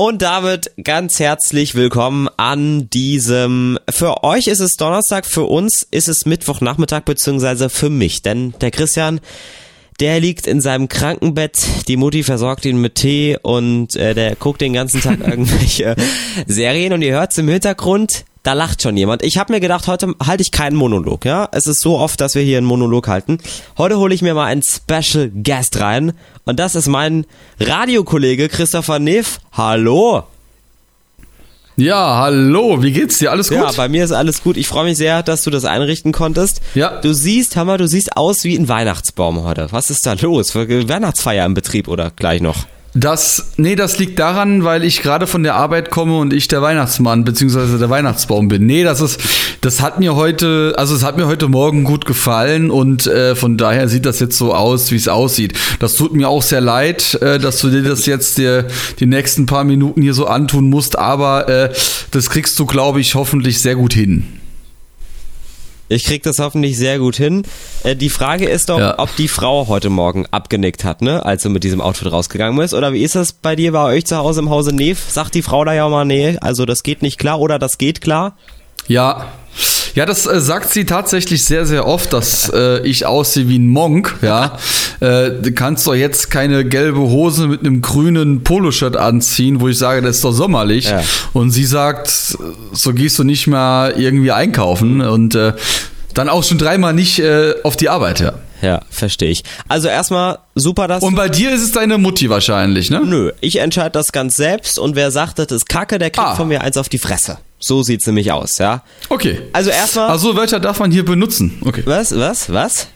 Und damit ganz herzlich willkommen an diesem, für euch ist es Donnerstag, für uns ist es Mittwochnachmittag, beziehungsweise für mich, denn der Christian, der liegt in seinem Krankenbett, die Mutti versorgt ihn mit Tee und äh, der guckt den ganzen Tag irgendwelche Serien und ihr hört im Hintergrund, da lacht schon jemand. Ich habe mir gedacht, heute halte ich keinen Monolog, ja? Es ist so oft, dass wir hier einen Monolog halten. Heute hole ich mir mal einen Special Guest rein und das ist mein Radiokollege Christopher Neff. Hallo. Ja, hallo, wie geht's dir? Alles gut? Ja, bei mir ist alles gut. Ich freue mich sehr, dass du das einrichten konntest. Ja. Du siehst, Hammer, du siehst aus wie ein Weihnachtsbaum heute. Was ist da los? Weihnachtsfeier im Betrieb oder gleich noch? Das, nee, das liegt daran, weil ich gerade von der Arbeit komme und ich der Weihnachtsmann bzw. der Weihnachtsbaum bin. Nee, das ist, das hat mir heute, also es hat mir heute Morgen gut gefallen und äh, von daher sieht das jetzt so aus, wie es aussieht. Das tut mir auch sehr leid, äh, dass du dir das jetzt dir die nächsten paar Minuten hier so antun musst, aber äh, das kriegst du, glaube ich, hoffentlich sehr gut hin. Ich krieg das hoffentlich sehr gut hin. Äh, die Frage ist doch, ja. ob die Frau heute Morgen abgenickt hat, ne, als du mit diesem Outfit rausgegangen bist. Oder wie ist das bei dir, bei euch zu Hause im Hause Neef? Sagt die Frau da ja mal, nee, also das geht nicht klar oder das geht klar? Ja, ja, das äh, sagt sie tatsächlich sehr, sehr oft, dass äh, ich aussehe wie ein Monk. Ja, äh, du kannst doch jetzt keine gelbe Hose mit einem grünen Poloshirt anziehen, wo ich sage, das ist doch sommerlich. Ja. Und sie sagt, so gehst du nicht mehr irgendwie einkaufen und äh, dann auch schon dreimal nicht äh, auf die Arbeit, ja. Ja, verstehe ich. Also erstmal super, dass. Und bei dir ist es deine Mutti wahrscheinlich, ne? Nö, ich entscheide das ganz selbst und wer sagt, das ist Kacke, der kriegt ah. von mir eins auf die Fresse. So sieht's nämlich aus, ja. Okay. Also erstmal. Also Wörter darf man hier benutzen. Okay. Was? Was? Was?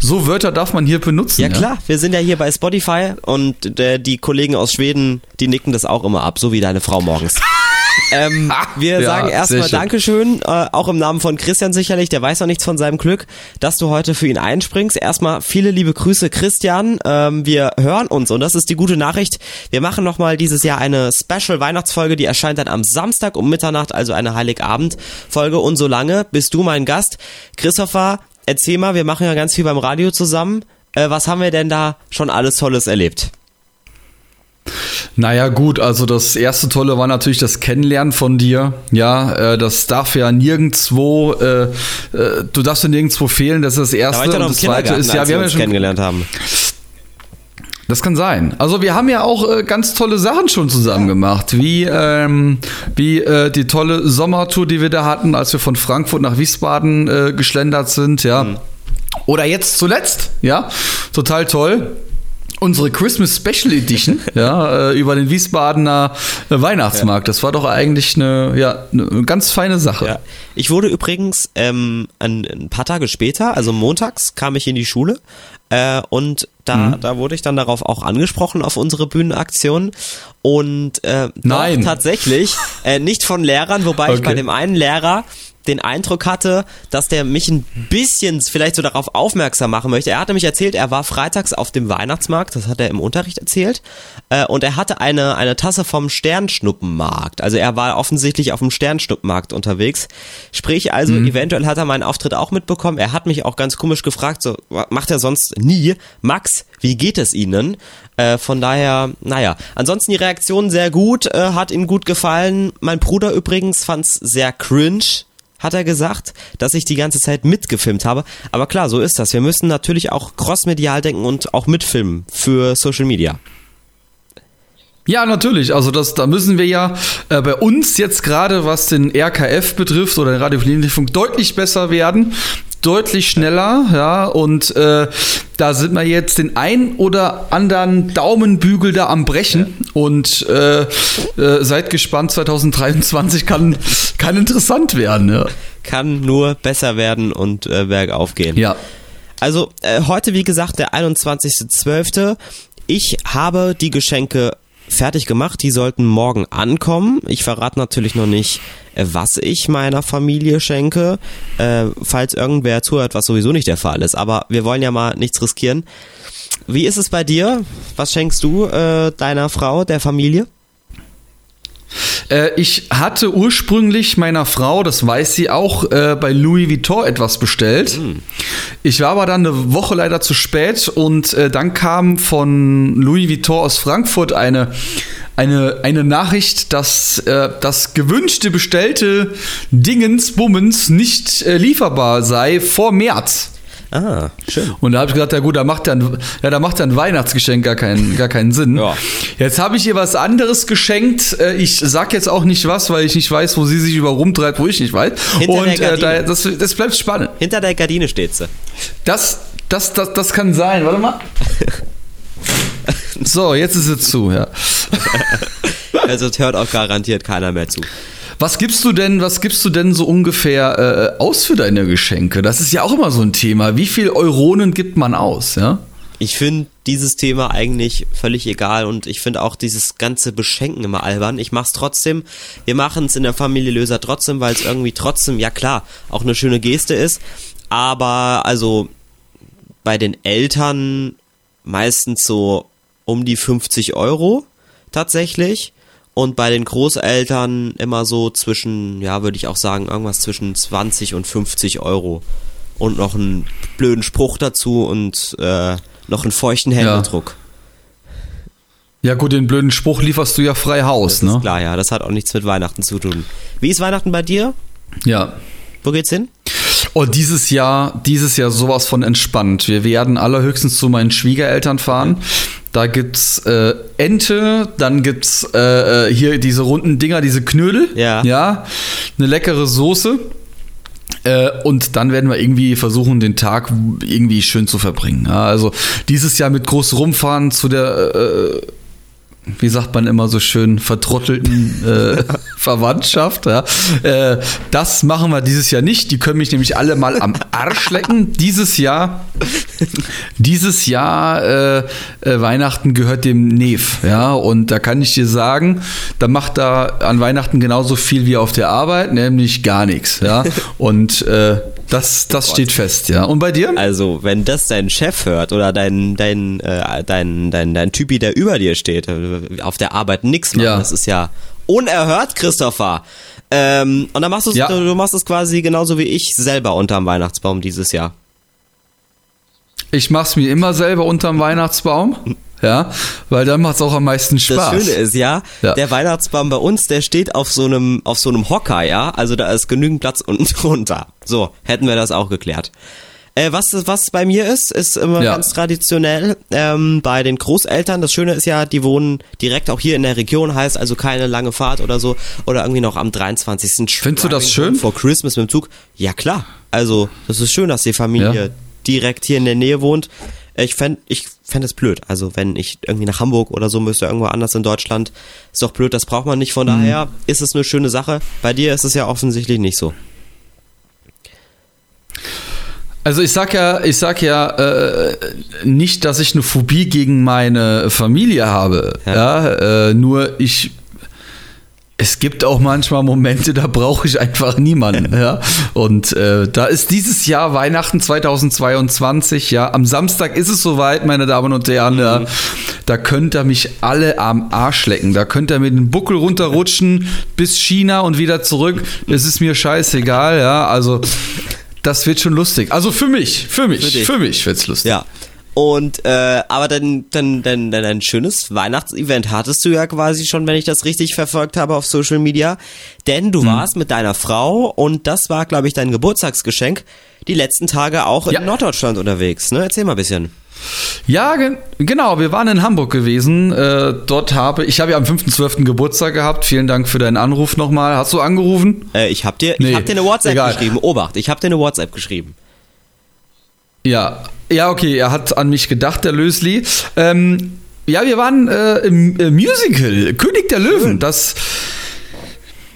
So Wörter darf man hier benutzen. Ja, ja? klar, wir sind ja hier bei Spotify und der, die Kollegen aus Schweden, die nicken das auch immer ab, so wie deine Frau morgens. Ähm, wir ja, sagen erstmal Dankeschön, äh, auch im Namen von Christian sicherlich, der weiß noch nichts von seinem Glück, dass du heute für ihn einspringst. Erstmal viele liebe Grüße, Christian. Ähm, wir hören uns und das ist die gute Nachricht. Wir machen nochmal dieses Jahr eine Special Weihnachtsfolge, die erscheint dann am Samstag um Mitternacht, also eine Heiligabend-Folge. Und solange bist du mein Gast. Christopher, erzähl mal, wir machen ja ganz viel beim Radio zusammen. Äh, was haben wir denn da schon alles Tolles erlebt? Naja, gut, also das erste Tolle war natürlich das Kennenlernen von dir. Ja, äh, das darf ja nirgendwo, äh, äh, du darfst ja nirgendwo fehlen, das ist das erste. Da war ich und das zweite ist, ja, wir, haben ja schon kennengelernt haben. Das kann sein. Also wir haben ja auch äh, ganz tolle Sachen schon zusammen gemacht, wie, ähm, wie äh, die tolle Sommertour, die wir da hatten, als wir von Frankfurt nach Wiesbaden äh, geschlendert sind, ja. Mhm. Oder jetzt zuletzt, ja, total toll unsere Christmas Special Edition ja, äh, über den Wiesbadener äh, Weihnachtsmarkt. Das war doch eigentlich eine, ja, eine ganz feine Sache. Ja. Ich wurde übrigens ähm, ein, ein, paar Tage später, also montags, kam ich in die Schule äh, und da, mhm. da wurde ich dann darauf auch angesprochen auf unsere Bühnenaktion und äh, Nein. tatsächlich äh, nicht von Lehrern, wobei okay. ich bei dem einen Lehrer den Eindruck hatte, dass der mich ein bisschen vielleicht so darauf aufmerksam machen möchte. Er hatte mich erzählt, er war freitags auf dem Weihnachtsmarkt, das hat er im Unterricht erzählt, äh, und er hatte eine, eine Tasse vom Sternschnuppenmarkt. Also er war offensichtlich auf dem Sternschnuppenmarkt unterwegs. Sprich also, mhm. eventuell hat er meinen Auftritt auch mitbekommen. Er hat mich auch ganz komisch gefragt, so macht er sonst nie. Max, wie geht es Ihnen? Äh, von daher, naja. Ansonsten die Reaktion sehr gut, äh, hat ihm gut gefallen. Mein Bruder übrigens fand es sehr cringe hat er gesagt, dass ich die ganze Zeit mitgefilmt habe. Aber klar, so ist das. Wir müssen natürlich auch crossmedial denken und auch mitfilmen für Social Media. Ja, natürlich. Also das, da müssen wir ja äh, bei uns jetzt gerade, was den RKF betrifft oder den Radiofunk, deutlich besser werden deutlich schneller, ja, und äh, da sind wir jetzt den ein oder anderen Daumenbügel da am Brechen und äh, äh, seid gespannt, 2023 kann, kann interessant werden, ja. Kann nur besser werden und äh, bergauf gehen. Ja. Also äh, heute, wie gesagt, der 21.12. Ich habe die Geschenke fertig gemacht. Die sollten morgen ankommen. Ich verrate natürlich noch nicht, äh, was ich meiner Familie schenke, äh, falls irgendwer zuhört, was sowieso nicht der Fall ist. Aber wir wollen ja mal nichts riskieren. Wie ist es bei dir? Was schenkst du äh, deiner Frau, der Familie? Äh, ich hatte ursprünglich meiner Frau, das weiß sie auch, äh, bei Louis Vuitton etwas bestellt. Mhm. Ich war aber dann eine Woche leider zu spät und äh, dann kam von Louis Vuitton aus Frankfurt eine eine, eine Nachricht, dass äh, das gewünschte bestellte Dingens Bummens nicht äh, lieferbar sei vor März. Ah, schön. Und da habe ich gesagt, ja gut, da macht dann, ja, da macht dann Weihnachtsgeschenk gar keinen, gar keinen Sinn. Ja. Jetzt habe ich ihr was anderes geschenkt. Äh, Ich sag jetzt auch nicht was, weil ich nicht weiß, wo sie sich über rumtreibt, wo ich nicht weiß. Hinter der Und äh, da, das, das bleibt spannend. Hinter der Gardine steht sie. Das, das, das, das kann sein. Warte mal. So, jetzt ist es zu, ja. Also es hört auch garantiert keiner mehr zu. Was gibst du denn, was gibst du denn so ungefähr äh, aus für deine Geschenke? Das ist ja auch immer so ein Thema. Wie viel Euronen gibt man aus, ja? Ich finde dieses Thema eigentlich völlig egal und ich finde auch dieses ganze Beschenken immer albern. Ich mach's trotzdem. Wir machen es in der Familie Löser trotzdem, weil es irgendwie trotzdem, ja klar, auch eine schöne Geste ist. Aber also bei den Eltern meistens so um die 50 Euro tatsächlich. Und bei den Großeltern immer so zwischen, ja, würde ich auch sagen, irgendwas zwischen 20 und 50 Euro. Und noch einen blöden Spruch dazu und äh, noch einen feuchten Händedruck. Ja gut, den blöden Spruch lieferst du ja frei Haus, Das ne? ist klar, ja. Das hat auch nichts mit Weihnachten zu tun. Wie ist Weihnachten bei dir? Ja. Wo geht's hin? Und dieses Jahr, dieses Jahr sowas von entspannt. Wir werden allerhöchstens zu meinen Schwiegereltern fahren. Da gibt's äh, Ente, dann gibt's äh, äh, hier diese runden Dinger, diese Knödel. Ja. Ja. Eine leckere Soße. Äh, und dann werden wir irgendwie versuchen, den Tag irgendwie schön zu verbringen. Ja, also dieses Jahr mit groß rumfahren zu der, äh, wie sagt man immer so schön, vertrottelten äh, Verwandtschaft. Ja. Äh, das machen wir dieses Jahr nicht. Die können mich nämlich alle mal am Arsch lecken. Dieses Jahr, dieses Jahr äh, äh, Weihnachten gehört dem Nef. Ja, und da kann ich dir sagen, da macht er an Weihnachten genauso viel wie auf der Arbeit, nämlich gar nichts. Ja, und äh, das, das steht fest. Ja, und bei dir? Also, wenn das dein Chef hört oder dein, dein, äh, dein, dein, dein Typi, der über dir steht, äh, auf der Arbeit nichts macht, Ja. das ist ja unerhört, Christopher. Ähm, und dann machst du Ja. du, du machst es quasi genauso wie ich selber unterm Weihnachtsbaum dieses Jahr. Ich mach's mir immer selber unterm Weihnachtsbaum. Ja, weil dann macht's auch am meisten Spaß. Das Schöne ist ja, Ja. der Weihnachtsbaum bei uns, der steht auf so einem, auf so einem Hocker, ja. Also da ist genügend Platz unten drunter. So, hätten wir das auch geklärt. Äh, was, was bei mir ist, ist immer Ja. ganz traditionell ähm, bei den Großeltern. Das Schöne ist ja, die wohnen direkt auch hier in der Region, heißt also keine lange Fahrt oder so. Oder irgendwie noch am 23. Findest du das schön? Vor Christmas mit dem Zug. Ja klar. Also, das ist schön, dass die Familie Ja. Direkt hier in der Nähe wohnt. Ich fänd, ich fänd es blöd. Also, wenn ich irgendwie nach Hamburg oder so müsste, irgendwo anders in Deutschland, ist doch blöd, das braucht man nicht. Von daher ist es eine schöne Sache. Bei dir ist es ja offensichtlich nicht so. Also ich sag ja, ich sag ja äh, nicht, dass ich eine Phobie gegen meine Familie habe. Ja. Ja, äh, nur ich. Es gibt auch manchmal Momente, da brauche ich einfach niemanden. ja. Und äh, da ist dieses Jahr Weihnachten 2022, ja. Am Samstag ist es soweit, meine Damen und Herren. Ja. Da könnt ihr mich alle am Arsch lecken. Da könnt ihr mit dem Buckel runterrutschen bis China und wieder zurück. Es ist mir scheißegal, ja. Also das wird schon lustig. Also für mich, für mich, Für für, mich wird's lustig. Ja. Und, äh, aber dann, dann, dann, dann ein schönes Weihnachtsevent hattest du ja quasi schon, wenn ich das richtig verfolgt habe auf Social Media. Denn Mhm. du warst mit deiner Frau und das war, glaube ich, dein Geburtstagsgeschenk, die letzten Tage auch in Ja. Norddeutschland unterwegs, ne? Erzähl mal ein bisschen. Ja, gen genau. Wir waren in Hamburg gewesen. Äh, dort habe ich habe ja am 5.12. Geburtstag gehabt. Vielen Dank für deinen Anruf nochmal. Hast du angerufen? Äh, ich hab dir, Nee, ich hab dir eine WhatsApp egal. geschrieben. Obacht, ich hab dir eine WhatsApp geschrieben. Ja. Ja, okay. Er hat an mich gedacht, der Lösli. Ähm, ja, wir waren äh, im äh, Musical König der Löwen. Das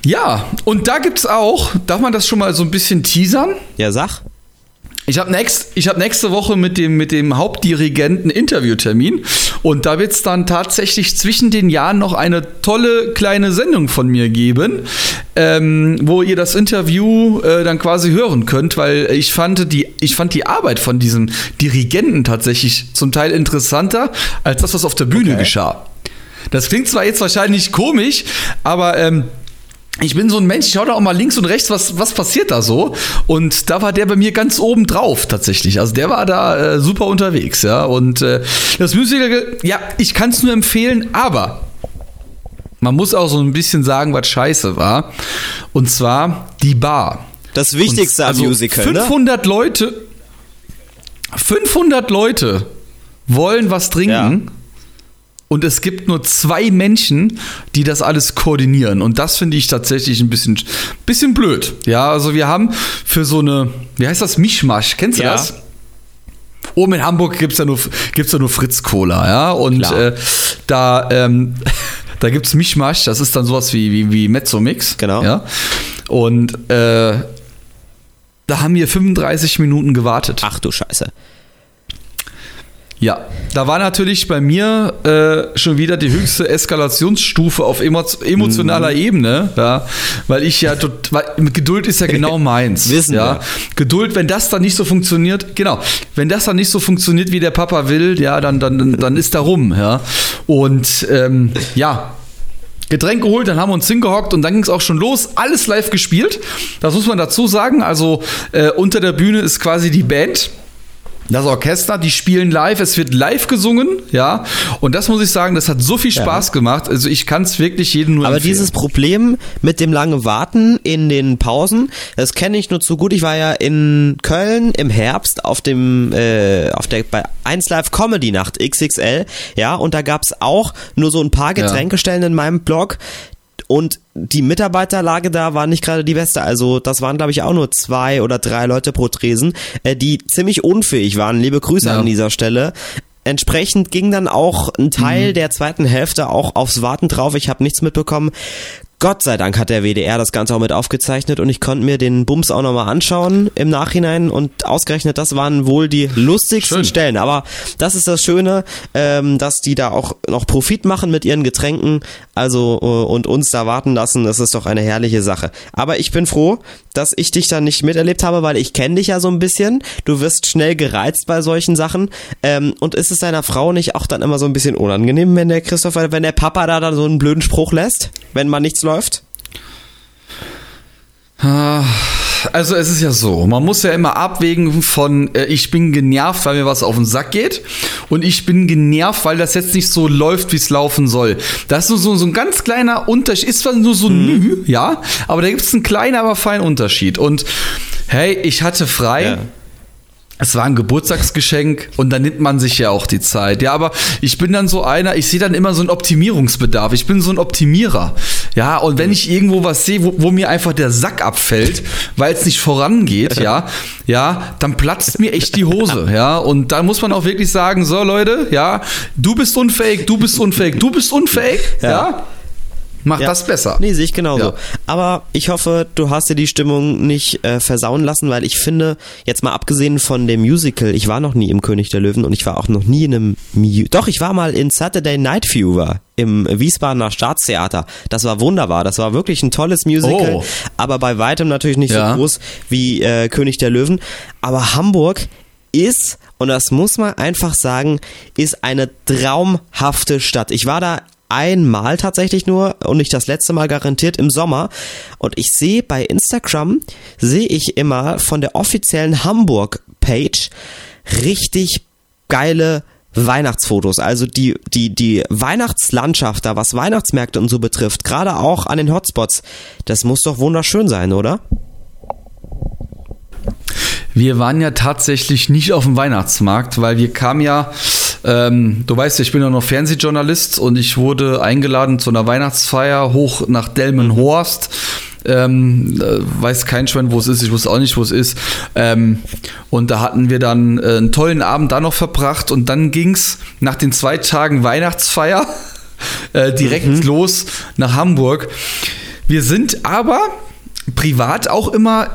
ja, und da gibt's auch, darf man das schon mal so ein bisschen teasern? Ja, sag. Ich habe nächst, ich hab nächste Woche mit dem, mit dem Hauptdirigenten Interviewtermin und da wird es dann tatsächlich zwischen den Jahren noch eine tolle kleine Sendung von mir geben, ähm, wo ihr das Interview äh, dann quasi hören könnt, weil ich fand, die, ich fand die Arbeit von diesem Dirigenten tatsächlich zum Teil interessanter als das, was auf der Bühne Okay. geschah. Das klingt zwar jetzt wahrscheinlich komisch, aber ähm, ich bin so ein Mensch, ich schaue da auch mal links und rechts, was, was passiert da so. Und da war der bei mir ganz oben drauf tatsächlich. Also der war da äh, super unterwegs, ja. Und äh, das Musical, ja, ich kann es nur empfehlen, aber man muss auch so ein bisschen sagen, was scheiße war. Und zwar die Bar. Das Wichtigste Und, am Musical, 500 ne? Leute, 500 Leute wollen was trinken. Ja. Und es gibt nur zwei Menschen, die das alles koordinieren. Und das finde ich tatsächlich ein bisschen, bisschen blöd. Ja, also wir haben für so eine, wie heißt das, Mischmasch, kennst du ja. das? Oben in Hamburg gibt es ja nur, gibt's ja nur Fritz Cola, ja. Und äh, da, ähm, da gibt es Mischmasch, das ist dann sowas wie, wie, wie Mezzo-Mix. Genau. Ja. Und äh, da haben wir 35 Minuten gewartet. Ach du Scheiße. Ja, da war natürlich bei mir äh, schon wieder die höchste Eskalationsstufe auf emotionaler mhm. Ebene, ja, weil ich ja, weil Geduld ist ja genau meins. Wissen ja. Wir. Geduld, wenn das dann nicht so funktioniert, genau, wenn das dann nicht so funktioniert, wie der Papa will, ja, dann, dann, dann ist da rum, ja. Und ähm, ja, Getränk geholt, dann haben wir uns hingehockt und dann ging es auch schon los. Alles live gespielt. Das muss man dazu sagen. Also äh, unter der Bühne ist quasi die Band das Orchester, die spielen live, es wird live gesungen, ja. Und das muss ich sagen, das hat so viel Spaß ja. gemacht. Also ich kann es wirklich jedem nur Aber empfehlen. dieses Problem mit dem langen Warten in den Pausen, das kenne ich nur zu gut. Ich war ja in Köln im Herbst auf dem, äh, auf der, bei 1 Live Comedy Nacht XXL, ja, und da gab es auch nur so ein paar Getränkestellen ja. in meinem Blog. Und die Mitarbeiterlage da war nicht gerade die beste. Also das waren, glaube ich, auch nur zwei oder drei Leute pro Tresen, äh, die ziemlich unfähig waren. Liebe Grüße ja. an dieser Stelle. Entsprechend ging dann auch ein Teil mhm. der zweiten Hälfte auch aufs Warten drauf. Ich habe nichts mitbekommen. Gott sei Dank hat der WDR das Ganze auch mit aufgezeichnet und ich konnte mir den Bums auch nochmal anschauen im Nachhinein und ausgerechnet, das waren wohl die lustigsten Schön. Stellen. Aber das ist das Schöne, ähm, dass die da auch noch Profit machen mit ihren Getränken, also äh, und uns da warten lassen. Das ist doch eine herrliche Sache. Aber ich bin froh, dass ich dich da nicht miterlebt habe, weil ich kenne dich ja so ein bisschen. Du wirst schnell gereizt bei solchen Sachen. Ähm, und ist es deiner Frau nicht auch dann immer so ein bisschen unangenehm, wenn der Christopher, wenn der Papa da dann so einen blöden Spruch lässt, wenn man nichts läuft? Ah, also es ist ja so, man muss ja immer abwägen von äh, ich bin genervt, weil mir was auf den Sack geht und ich bin genervt, weil das jetzt nicht so läuft, wie es laufen soll. Das ist nur so, so ein ganz kleiner Unterschied, ist zwar nur so ein mhm. Nü, ja, aber da gibt es einen kleinen, aber feinen Unterschied. Und hey, ich hatte frei. Ja es war ein Geburtstagsgeschenk und dann nimmt man sich ja auch die Zeit. Ja, aber ich bin dann so einer, ich sehe dann immer so einen Optimierungsbedarf. Ich bin so ein Optimierer. Ja, und wenn ich irgendwo was sehe, wo, wo mir einfach der Sack abfällt, weil es nicht vorangeht, ja, ja, dann platzt mir echt die Hose. Ja, und dann muss man auch wirklich sagen, so Leute, ja, du bist unfähig, du bist unfähig, du bist unfähig, ja. ja Macht ja. das besser. Nee, sehe ich genauso. Ja. Aber ich hoffe, du hast dir die Stimmung nicht äh, versauen lassen, weil ich finde, jetzt mal abgesehen von dem Musical, ich war noch nie im König der Löwen und ich war auch noch nie in einem. Mu Doch, ich war mal in Saturday Night Fever im Wiesbadener Staatstheater. Das war wunderbar. Das war wirklich ein tolles Musical, oh. aber bei weitem natürlich nicht ja. so groß wie äh, König der Löwen. Aber Hamburg ist, und das muss man einfach sagen, ist eine traumhafte Stadt. Ich war da einmal tatsächlich nur und nicht das letzte Mal garantiert im Sommer. Und ich sehe bei Instagram, sehe ich immer von der offiziellen Hamburg-Page richtig geile Weihnachtsfotos, also die, die, die Weihnachtslandschaft da, was Weihnachtsmärkte und so betrifft, gerade auch an den Hotspots, das muss doch wunderschön sein, oder? Wir waren ja tatsächlich nicht auf dem Weihnachtsmarkt, weil wir kamen ja ähm, du weißt, ich bin ja noch Fernsehjournalist und ich wurde eingeladen zu einer Weihnachtsfeier hoch nach Delmenhorst. Ähm, äh, weiß kein Schwein, wo es ist, ich wusste auch nicht, wo es ist. Ähm, und da hatten wir dann äh, einen tollen Abend da noch verbracht und dann ging es nach den zwei Tagen Weihnachtsfeier äh, direkt mhm. los nach Hamburg. Wir sind aber privat auch immer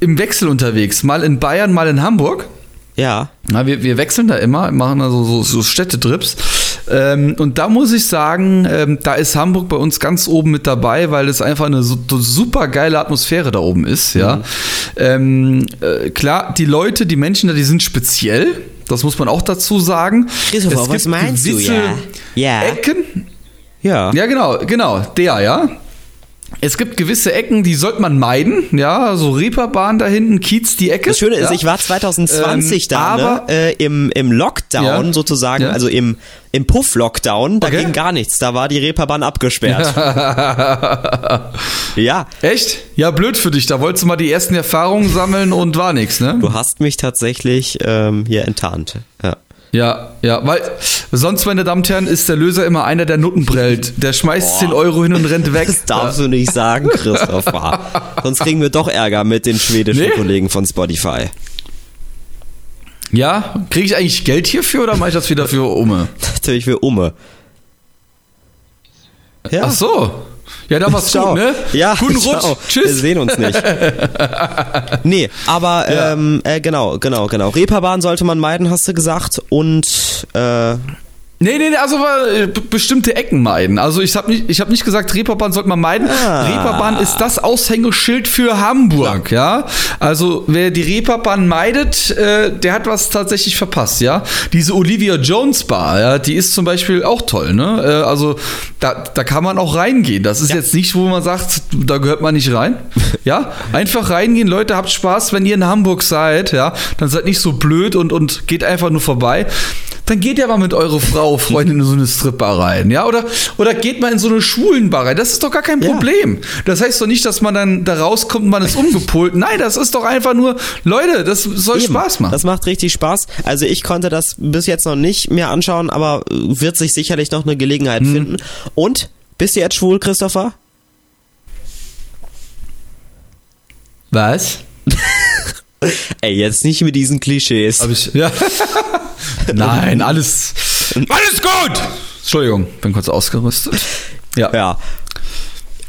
im Wechsel unterwegs. Mal in Bayern, mal in Hamburg. Ja. Na, wir, wir wechseln da immer, machen also so, so Städtetrips. Ähm, und da muss ich sagen, ähm, da ist Hamburg bei uns ganz oben mit dabei, weil es einfach eine so, super geile Atmosphäre da oben ist. Ja. Mhm. Ähm, äh, klar, die Leute, die Menschen da, die sind speziell. Das muss man auch dazu sagen. Christopher, was meinst du? Ja. ja. Ecken. Ja. Ja, genau, genau, der, ja. Es gibt gewisse Ecken, die sollte man meiden. Ja, so Reeperbahn da hinten, Kiez, die Ecke. Das Schöne ist, ja. ich war 2020 Ähm, da, aber- ne? äh, im, im Lockdown Ja. sozusagen, Ja. also im, im Puff-Lockdown, da Okay. ging gar nichts. Da war die Reeperbahn abgesperrt. ja, Echt? Ja, blöd für dich. Da wolltest du mal die ersten Erfahrungen sammeln und war nichts, ne? du hast mich tatsächlich ähm, hier enttarnt. Ja. Ja, ja, weil sonst, meine Damen und Herren, ist der Löser immer einer, der Nutten prellt. Der schmeißt 10 Euro hin und rennt weg. Das darfst du nicht sagen, Christopher. Sonst kriegen wir doch Ärger mit den schwedischen Nee. Kollegen von Spotify. Ja, kriege ich eigentlich Geld hierfür oder mache ich das wieder für Umme? Natürlich für Umme. Ja. Ach so. Ja, dann war's Ciao. gut, ne? Ja, Guten ciao. Rutsch. Wir Tschüss. sehen uns nicht. nee, aber Ja. ähm, äh, genau, genau, genau. Reeperbahn sollte man meiden, hast du gesagt. Und äh, Nee, nee, nee, also äh, bestimmte Ecken meiden. Also ich habe nicht, ich hab nicht gesagt, Reeperbahn sollte man meiden. Ah. Reeperbahn ist das Aushängeschild für Hamburg, ja. Also wer die Reeperbahn meidet, äh, der hat was tatsächlich verpasst, ja. Diese Olivia Jones Bar, ja, die ist zum Beispiel auch toll, ne? Äh, also da, da kann man auch reingehen. Das ist jetzt nicht, wo man sagt, da gehört man nicht rein. Ja, einfach reingehen, Leute, habt Spaß, wenn ihr in Hamburg seid, ja. Dann seid nicht so blöd und, und geht einfach nur vorbei dann geht ja mal mit eurer Frau, Freundin in so eine Stripbar rein, ja, oder, oder geht mal in so eine Schwulenbar rein. Das ist doch gar kein Ja. Problem. Das heißt doch nicht, dass man dann da rauskommt und man ist umgepolt. Nein, das ist doch einfach nur, Leute, das soll eben, Spaß machen. Das macht richtig Spaß. Also ich konnte das bis jetzt noch nicht mehr anschauen, aber wird sich sicherlich noch eine Gelegenheit Hm. finden. Und bist du jetzt schwul, Christopher? Was? Ey, jetzt nicht mit diesen Klischees. Hab ich, ja. Nein, alles, alles gut. Entschuldigung, bin kurz ausgerüstet. Ja. Ja.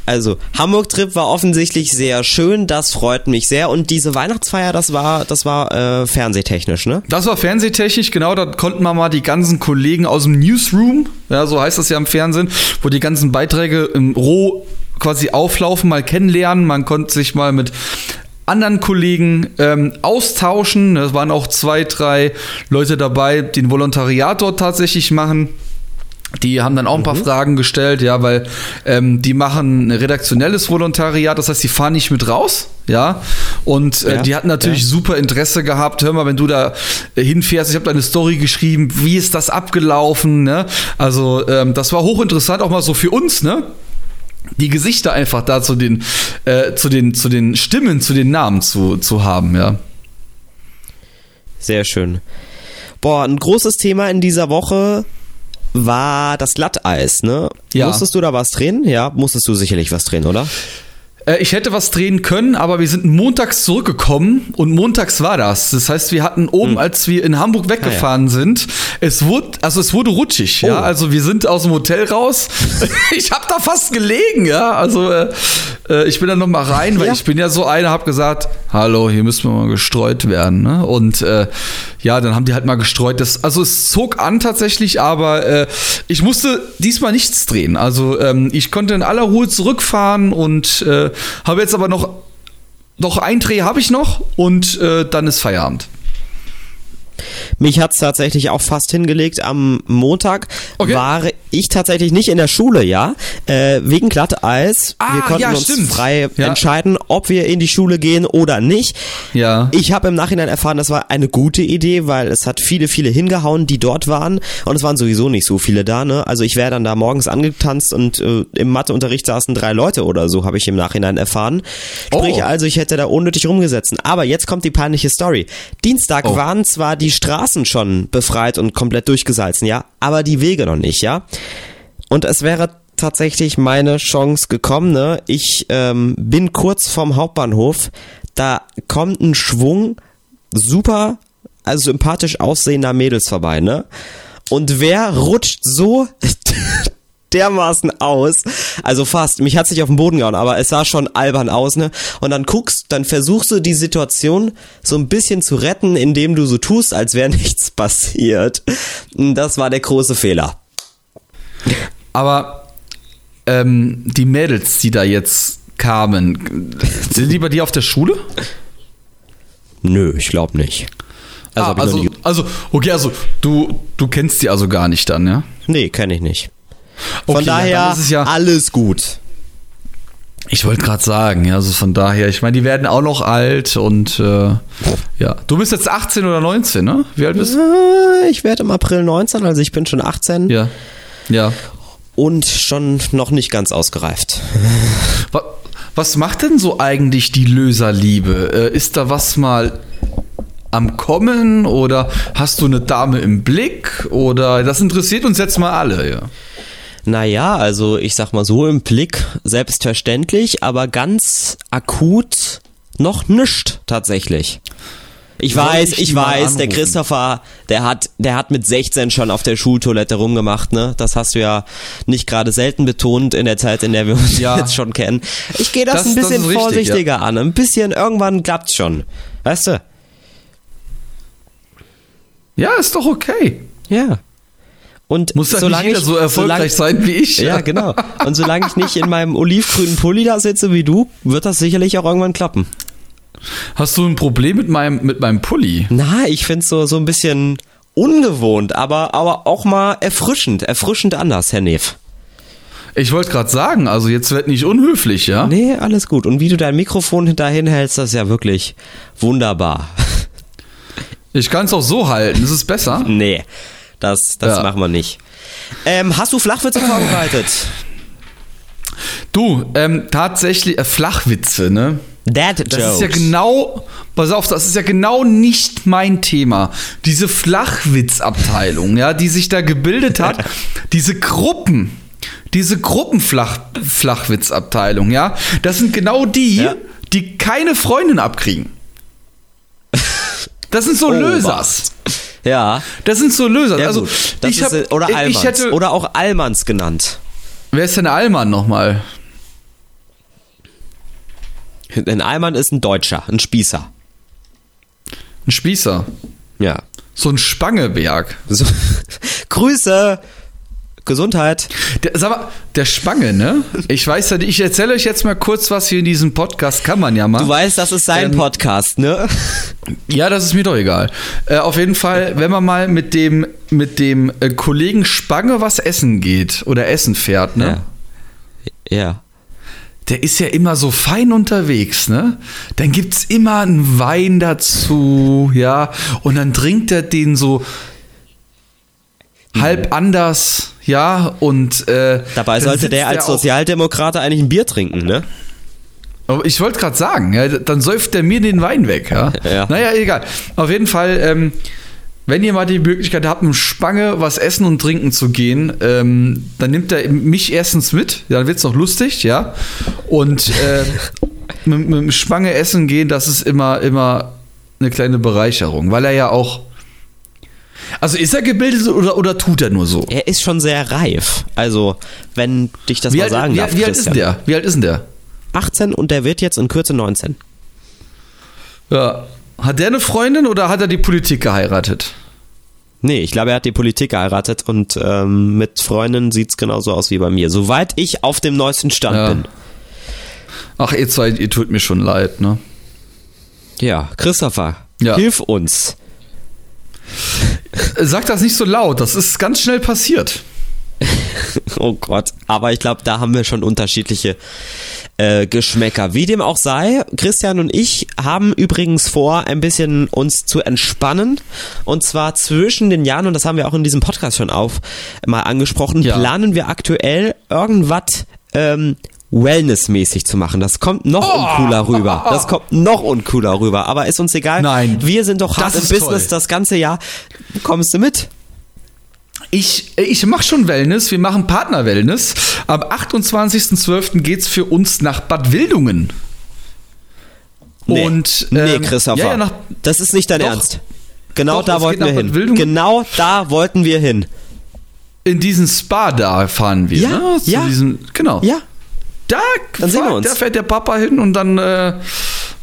Also, Hamburg-Trip war offensichtlich sehr schön, das freut mich sehr. Und diese Weihnachtsfeier, das war, das war äh, fernsehtechnisch, ne? Das war fernsehtechnisch, genau, da konnten wir mal die ganzen Kollegen aus dem Newsroom, ja, so heißt das ja im Fernsehen, wo die ganzen Beiträge im Roh quasi auflaufen, mal kennenlernen. Man konnte sich mal mit anderen Kollegen ähm, austauschen. Es waren auch zwei, drei Leute dabei, die ein Volontariat dort tatsächlich machen. Die haben dann auch ein paar Fragen gestellt, ja, weil ähm, die machen ein redaktionelles Volontariat, das heißt, die fahren nicht mit raus, ja. Und äh, Ja, die hatten natürlich ja. super Interesse gehabt. Hör mal, wenn du da äh, hinfährst, ich habe deine Story geschrieben, wie ist das abgelaufen, ne? Also ähm, das war hochinteressant, auch mal so für uns, ne? Die Gesichter einfach da zu den, äh, zu den, zu den Stimmen, zu den Namen zu, zu haben, ja. Sehr schön. Boah, ein großes Thema in dieser Woche war das Glatteis, ne? Ja. Musstest du da was drehen? Ja, musstest du sicherlich was drehen, oder? Äh, Ich hätte was drehen können, aber wir sind montags zurückgekommen und montags war das. Das heißt, wir hatten oben, als wir in Hamburg weggefahren sind, es wurde, also es wurde rutschig, ja. Oh. Also wir sind aus dem Hotel raus. ich habe da fast gelegen, ja. Also äh, äh, ich bin dann noch mal rein, weil Ja. ich bin ja so einer, habe gesagt, hallo, hier müssen wir mal gestreut werden, ne? Und äh, ja, dann haben die halt mal gestreut. Das, also es zog an tatsächlich, aber äh, ich musste diesmal nichts drehen. Also ähm, ich konnte in aller Ruhe zurückfahren und äh, habe jetzt aber noch noch ein Dreh habe ich noch und äh, dann ist Feierabend. Mich hat's tatsächlich auch fast hingelegt. Am Montag Okay. war ich tatsächlich nicht in der Schule, ja. Äh, wegen Glatteis. Ah, wir konnten ja, uns stimmt. frei Ja. entscheiden, ob wir in die Schule gehen oder nicht. Ja. Ich habe im Nachhinein erfahren, das war eine gute Idee, weil es hat viele, viele hingehauen, die dort waren. Und es waren sowieso nicht so viele da, ne? Also ich wäre dann da morgens angetanzt und äh, im Matheunterricht saßen drei Leute oder so, habe ich im Nachhinein erfahren. Sprich Oh. also, ich hätte da unnötig rumgesessen. Aber jetzt kommt die peinliche Story. Dienstag Oh. waren zwar die Straßen schon befreit und komplett durchgesalzen, ja, aber die Wege noch nicht, ja. Und es wäre tatsächlich meine Chance gekommen, ne? Ich ähm, bin kurz vorm Hauptbahnhof, da kommt ein Schwung super, also sympathisch aussehender Mädels vorbei, ne? Und wer rutscht so dermaßen aus, also fast, mich hat's nicht auf den Boden gehauen, aber es sah schon albern aus, ne? Und dann guckst, dann versuchst du die Situation so ein bisschen zu retten, indem du so tust, als wäre nichts passiert. Das war der große Fehler. Aber ähm, die Mädels, die da jetzt kamen, sind die bei dir auf der Schule? Nö, ich glaube nicht. Also, Ah, also, also, okay, also du, du kennst die also gar nicht dann, ja? nee, kenne ich nicht. Von Okay, ja, daher es ja- alles gut. Ich wollte gerade sagen, ja, also von daher, ich meine, die werden auch noch alt und äh, ja. Du bist jetzt 18 oder 19, ne? Wie alt bist du? Äh, ich werde im April 19, also ich bin schon 18. Ja. Ja. Und schon noch nicht ganz ausgereift. Was macht denn so eigentlich die Löserliebe? Äh, ist da was mal am Kommen oder hast du eine Dame im Blick oder das interessiert uns jetzt mal alle, ja. Naja, also ich sag mal so im Blick, selbstverständlich, aber ganz akut noch nischt tatsächlich. Ich Soll weiß, ich, ich weiß, der Christopher, der hat, der hat mit 16 schon auf der Schultoilette rumgemacht, ne? Das hast du ja nicht gerade selten betont in der Zeit, in der wir uns ja. jetzt schon kennen. Ich gehe das, das, ein bisschen das vorsichtiger richtig, ja. an, ein bisschen, irgendwann klappt's schon. Weißt du? Ja, ist doch okay. Ja. Und Muss solange ich, so erfolgreich solange, sein wie ich. Ja, genau. Und solange ich nicht in meinem olivgrünen Pulli da sitze wie du, wird das sicherlich auch irgendwann klappen. Hast du ein Problem mit meinem, mit meinem Pulli? Na, ich finde es so, so ein bisschen ungewohnt, aber, aber auch mal erfrischend. Erfrischend anders, Herr Neff. Ich wollte gerade sagen, also jetzt wird nicht unhöflich, ja? Nee, alles gut. Und wie du dein Mikrofon hinterhin hältst, das ist ja wirklich wunderbar. Ich kann es auch so halten, ist es besser? Nee, das, das ja. machen wir nicht. Ähm, hast du Flachwitze vorbereitet? Du, ähm, tatsächlich, äh, Flachwitze, ne? Jokes. Das ist ja genau, pass auf, das ist ja genau nicht mein Thema. Diese Flachwitzabteilung, ja, die sich da gebildet hat, diese Gruppen, diese Gruppenflachwitzabteilung, ja, das sind genau die, ja. die keine Freundin abkriegen. Das sind so oh, Lösers. Ja. Das sind so Löser. Ja, also, ich hab, oder Allmanns. Ich hätte, oder auch Allmanns genannt. Wer ist denn Allmann nochmal? Ein Allmann ist ein Deutscher, ein Spießer. Ein Spießer? Ja. So ein Spangeberg. So, Grüße! Gesundheit. Der, sag mal, der Spange, ne? Ich weiß ja, ich erzähle euch jetzt mal kurz was hier in diesem Podcast, kann man ja mal. Du weißt, das ist sein ähm, Podcast, ne? Ja, das ist mir doch egal. Äh, auf jeden Fall, wenn man mal mit dem, mit dem äh, Kollegen Spange was essen geht oder essen fährt, ne? Ja. ja. Der ist ja immer so fein unterwegs, ne? Dann gibt's immer einen Wein dazu, ja? Und dann trinkt er den so halb anders, ja, und äh, dabei sollte der als Sozialdemokrat eigentlich ein Bier trinken, ne? Aber ich wollte gerade sagen, ja, dann säuft der mir den Wein weg, ja. ja. Naja, egal. Auf jeden Fall, ähm, wenn ihr mal die Möglichkeit habt, mit Spange was essen und trinken zu gehen, ähm, dann nimmt er mich erstens mit, dann wird es noch lustig, ja. Und äh, mit, mit Spange essen gehen, das ist immer, immer eine kleine Bereicherung, weil er ja auch also ist er gebildet oder, oder tut er nur so? Er ist schon sehr reif. Also, wenn dich das wie mal alt, sagen wie, darf. Wie alt ist der? Wie alt ist denn der? 18 und der wird jetzt in Kürze 19. Ja. Hat der eine Freundin oder hat er die Politik geheiratet? Nee, ich glaube, er hat die Politik geheiratet und ähm, mit Freundin sieht es genauso aus wie bei mir. Soweit ich auf dem neuesten Stand ja. bin. Ach, ihr zwei, ihr tut mir schon leid, ne? Ja, Christopher, ja. hilf uns. Sag das nicht so laut, das ist ganz schnell passiert. oh Gott, aber ich glaube, da haben wir schon unterschiedliche äh, Geschmäcker. Wie dem auch sei, Christian und ich haben übrigens vor, ein bisschen uns zu entspannen. Und zwar zwischen den Jahren, und das haben wir auch in diesem Podcast schon auf mal angesprochen, ja. planen wir aktuell irgendwas ähm, Wellness-mäßig zu machen. Das kommt noch oh, uncooler rüber. Das kommt noch uncooler rüber. Aber ist uns egal. Nein. Wir sind doch hart im Business toll. das ganze Jahr. Kommst du mit? Ich, ich mache schon Wellness, wir machen Partner-Wellness. Am 28.12. geht es für uns nach Bad Wildungen. Nee, Und, ähm, nee Christopher, ja, ja, nach, das ist nicht dein doch, Ernst. Genau doch, da wollten wir hin. Genau da wollten wir hin. In diesen Spa da fahren wir. Ja, ne? Zu ja. Diesem, genau. Ja, da, dann sehen wir uns. da fährt der Papa hin und dann äh, machen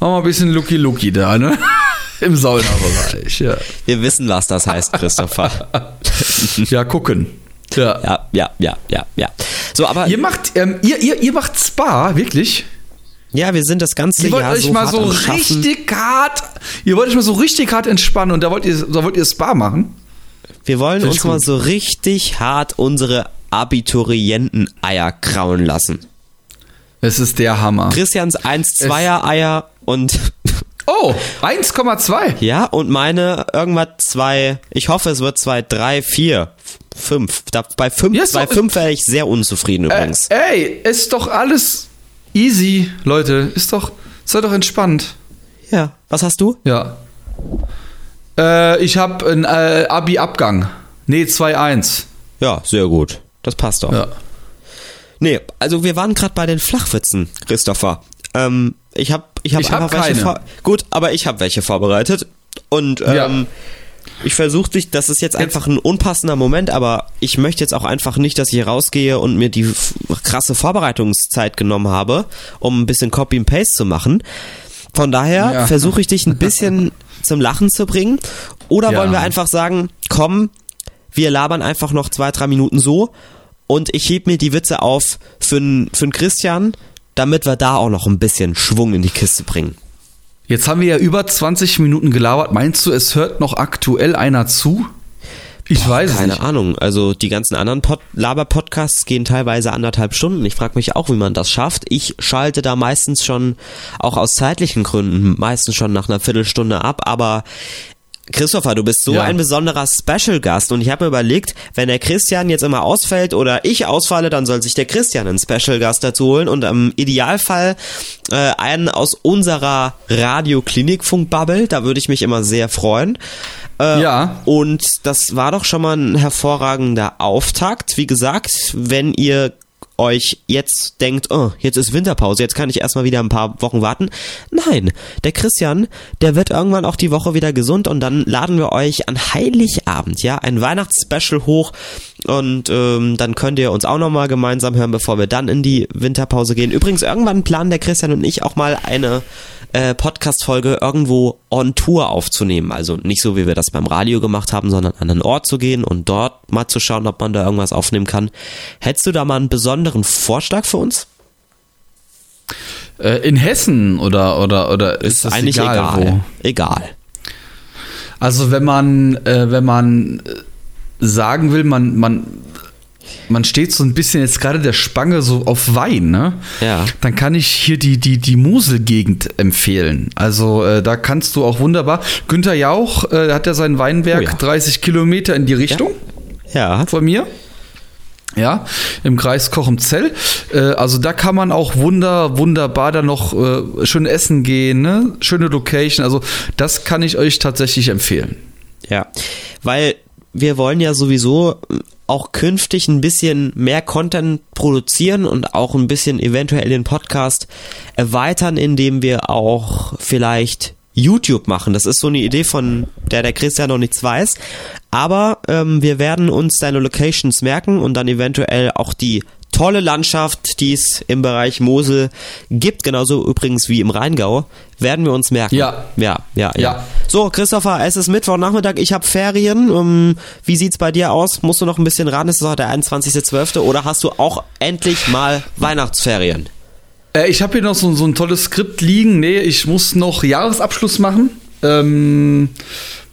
wir ein bisschen Lucky Lucky da, ne? Im Saunabereich, ja. Wir wissen, was das heißt, Christopher. ja, gucken. Ja. ja, ja, ja, ja, ja. So, aber ihr macht, ähm, ihr, ihr, ihr macht Spa, wirklich? Ja, wir sind das ganze ihr wollt Jahr euch so mal so richtig hart, ihr wollt euch mal so richtig hart entspannen und da wollt ihr, da wollt ihr Spa machen? Wir wollen Find uns mal so richtig hart unsere Abiturienten-Eier krauen lassen. Es ist der Hammer. Christians 1-2er Eier und Oh, 1,2. Ja, und meine irgendwas 2, ich hoffe, es wird 2, 3, 4, 5. bei 5, ja, bei 5 wäre ich sehr unzufrieden äh, übrigens. Äh, ey, ist doch alles easy, Leute. Ist doch, sei doch entspannt. Ja. Was hast du? Ja. Äh, ich habe ein äh, Abi-Abgang. Nee, 2-1. Ja, sehr gut. Das passt doch. Ja. Nee, also wir waren gerade bei den Flachwitzen, Christopher. Ähm, ich habe ich hab ich einfach hab welche keine. Gut, aber ich habe welche vorbereitet. Und ähm, ja. ich versuche dich, das ist jetzt, jetzt einfach ein unpassender Moment, aber ich möchte jetzt auch einfach nicht, dass ich rausgehe und mir die krasse Vorbereitungszeit genommen habe, um ein bisschen Copy and Paste zu machen. Von daher ja. versuche ich dich ein bisschen zum Lachen zu bringen. Oder ja. wollen wir einfach sagen, komm, wir labern einfach noch zwei, drei Minuten so und ich heb mir die Witze auf für, für Christian, damit wir da auch noch ein bisschen Schwung in die Kiste bringen. Jetzt haben wir ja über 20 Minuten gelabert. Meinst du, es hört noch aktuell einer zu? Ich Boah, weiß keine nicht. Ahnung. Also die ganzen anderen Pod Laber-Podcasts gehen teilweise anderthalb Stunden. Ich frage mich auch, wie man das schafft. Ich schalte da meistens schon, auch aus zeitlichen Gründen, meistens schon nach einer Viertelstunde ab. Aber Christopher, du bist so ja. ein besonderer Special-Gast und ich habe mir überlegt, wenn der Christian jetzt immer ausfällt oder ich ausfalle, dann soll sich der Christian einen Special-Gast dazu holen und im Idealfall äh, einen aus unserer Radio-Klinik-Funk-Bubble, da würde ich mich immer sehr freuen. Äh, ja. Und das war doch schon mal ein hervorragender Auftakt. Wie gesagt, wenn ihr euch jetzt denkt, oh, jetzt ist Winterpause, jetzt kann ich erstmal wieder ein paar Wochen warten. Nein, der Christian, der wird irgendwann auch die Woche wieder gesund und dann laden wir euch an Heiligabend, ja, ein Weihnachtsspecial hoch und ähm, dann könnt ihr uns auch nochmal gemeinsam hören, bevor wir dann in die Winterpause gehen. Übrigens, irgendwann planen der Christian und ich auch mal eine äh, Podcast-Folge irgendwo on Tour aufzunehmen. Also nicht so, wie wir das beim Radio gemacht haben, sondern an einen Ort zu gehen und dort mal zu schauen, ob man da irgendwas aufnehmen kann. Hättest du da mal einen besonderen Vorschlag für uns? Äh, in Hessen oder oder oder ist, ist das eigentlich egal? Egal. Egal. Also wenn man äh, wenn man äh, sagen will, man man man steht so ein bisschen jetzt gerade der Spange so auf Wein, ne? Ja. Dann kann ich hier die, die, die Moselgegend empfehlen. Also äh, da kannst du auch wunderbar. Günther Jauch äh, hat ja sein Weinberg oh ja. 30 Kilometer in die Richtung. Ja. ja. Von mir. Ja, im Kreis Kochemzell. Äh, also da kann man auch wunder, wunderbar dann noch äh, schön essen gehen, ne? Schöne Location. Also das kann ich euch tatsächlich empfehlen. Ja, weil wir wollen ja sowieso auch künftig ein bisschen mehr Content produzieren und auch ein bisschen eventuell den Podcast erweitern, indem wir auch vielleicht YouTube machen. Das ist so eine Idee, von der der Christian noch nichts weiß. Aber ähm, wir werden uns deine Locations merken und dann eventuell auch die tolle Landschaft, die es im Bereich Mosel gibt, genauso übrigens wie im Rheingau, werden wir uns merken. Ja. Ja, ja, ja. ja. So, Christopher, es ist Mittwochnachmittag, ich habe Ferien. Um, ähm, wie sieht's bei dir aus? Musst du noch ein bisschen ran? Ist es heute der 21.12. oder hast du auch endlich mal Weihnachtsferien? Äh, ich habe hier noch so, so ein tolles Skript liegen. Nee, ich muss noch Jahresabschluss machen. Ähm,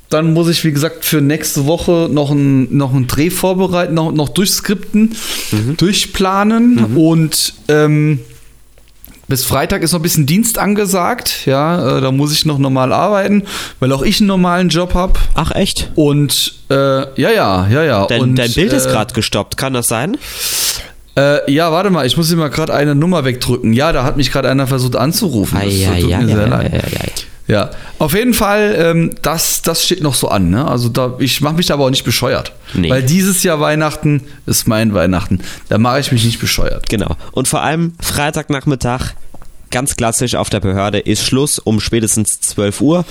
dann muss ich, wie gesagt, für nächste Woche noch einen noch einen Dreh vorbereiten, noch, noch durchskripten, mhm. durchplanen mhm. und ähm, bis Freitag ist noch ein bisschen Dienst angesagt. Ja, äh, da muss ich noch normal arbeiten, weil auch ich einen normalen Job habe. Ach echt? Und äh, ja, ja, ja, ja. Dein, und, dein Bild äh, ist gerade gestoppt. Kann das sein? Äh, ja, warte mal, ich muss hier mal gerade eine Nummer wegdrücken. Ja, da hat mich gerade einer versucht anzurufen. Das ja, tut ja, mir ja, sehr leid. Ja, auf jeden Fall, ähm, das, das steht noch so an. Ne? Also da, ich mache mich da aber auch nicht bescheuert. Nee. Weil dieses Jahr Weihnachten ist mein Weihnachten. Da mache ich mich nicht bescheuert. Genau. Und vor allem Freitagnachmittag, ganz klassisch auf der Behörde, ist Schluss um spätestens 12 Uhr.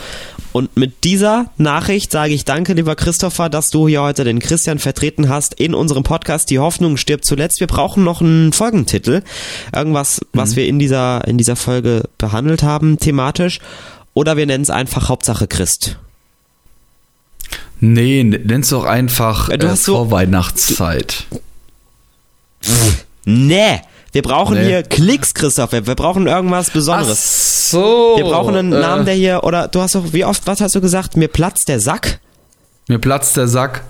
Und mit dieser Nachricht sage ich danke, lieber Christopher, dass du hier heute den Christian vertreten hast in unserem Podcast Die Hoffnung stirbt zuletzt. Wir brauchen noch einen Folgentitel. Irgendwas, mhm. was wir in dieser, in dieser Folge behandelt haben, thematisch. Oder wir nennen es einfach Hauptsache Christ. Nee, nenn's doch einfach du äh, Vorweihnachtszeit. Nee. Wir brauchen nee. hier Klicks, Christopher. Wir brauchen irgendwas Besonderes. Ach so. Wir brauchen einen äh, Namen, der hier, oder du hast doch, wie oft, was hast du gesagt? Mir platzt der Sack? Mir platzt der Sack.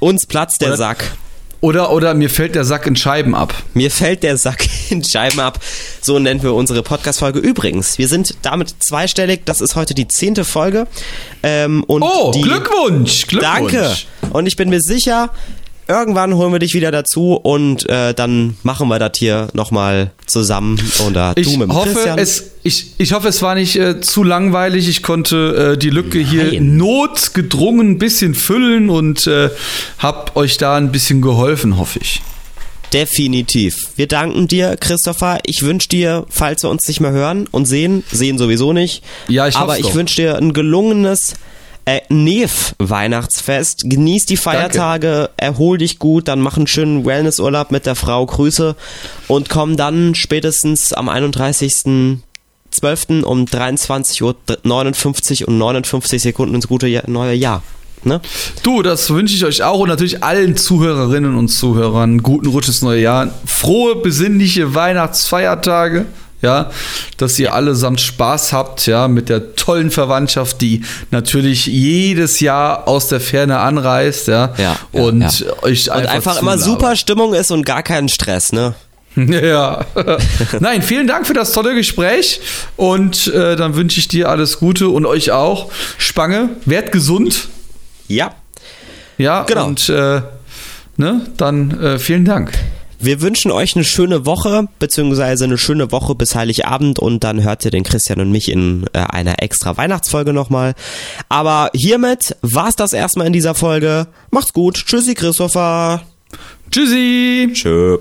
Uns platzt der oder, Sack. Oder, oder mir fällt der Sack in Scheiben ab. Mir fällt der Sack in Scheiben ab. So nennen wir unsere Podcast-Folge. Übrigens, wir sind damit zweistellig. Das ist heute die zehnte Folge. Ähm, und oh, die, Glückwunsch, Glückwunsch! Danke. Und ich bin mir sicher, irgendwann holen wir dich wieder dazu und äh, dann machen wir das hier nochmal zusammen. Oder ich du mit hoffe, Christian. Es, ich, ich hoffe, es war nicht äh, zu langweilig. Ich konnte äh, die Lücke Nein. hier notgedrungen ein bisschen füllen und äh, hab euch da ein bisschen geholfen, hoffe ich. Definitiv. Wir danken dir, Christopher. Ich wünsche dir, falls wir uns nicht mehr hören und sehen, sehen sowieso nicht. Ja, ich Aber ich wünsche dir ein gelungenes äh, Nev-Weihnachtsfest. Genieß die Feiertage, erhol dich gut, dann mach einen schönen Wellnessurlaub mit der Frau. Grüße und komm dann spätestens am 31.12. um 23.59 Uhr und 59 Sekunden ins gute neue Jahr. Ne? Du, das wünsche ich euch auch und natürlich allen Zuhörerinnen und Zuhörern. Guten Rutsch ins neue Jahr. Frohe, besinnliche Weihnachtsfeiertage. Ja, dass ihr allesamt Spaß habt, ja, mit der tollen Verwandtschaft, die natürlich jedes Jahr aus der Ferne anreist, ja, Ja, und ja. euch Und einfach, einfach immer super Stimmung ist und gar keinen Stress, ne? Ja. Nein, vielen Dank für das tolle Gespräch und äh, dann wünsche ich dir alles Gute und euch auch. Spange, werd gesund. Ja. Ja, Genau. und äh, ne, dann äh, vielen Dank. Wir wünschen euch eine schöne Woche, beziehungsweise eine schöne Woche bis Heiligabend und dann hört ihr den Christian und mich in äh, einer extra Weihnachtsfolge nochmal. Aber hiermit war's das erstmal in dieser Folge. Macht's gut. Tschüssi, Christopher. Tschüssi. Tschö.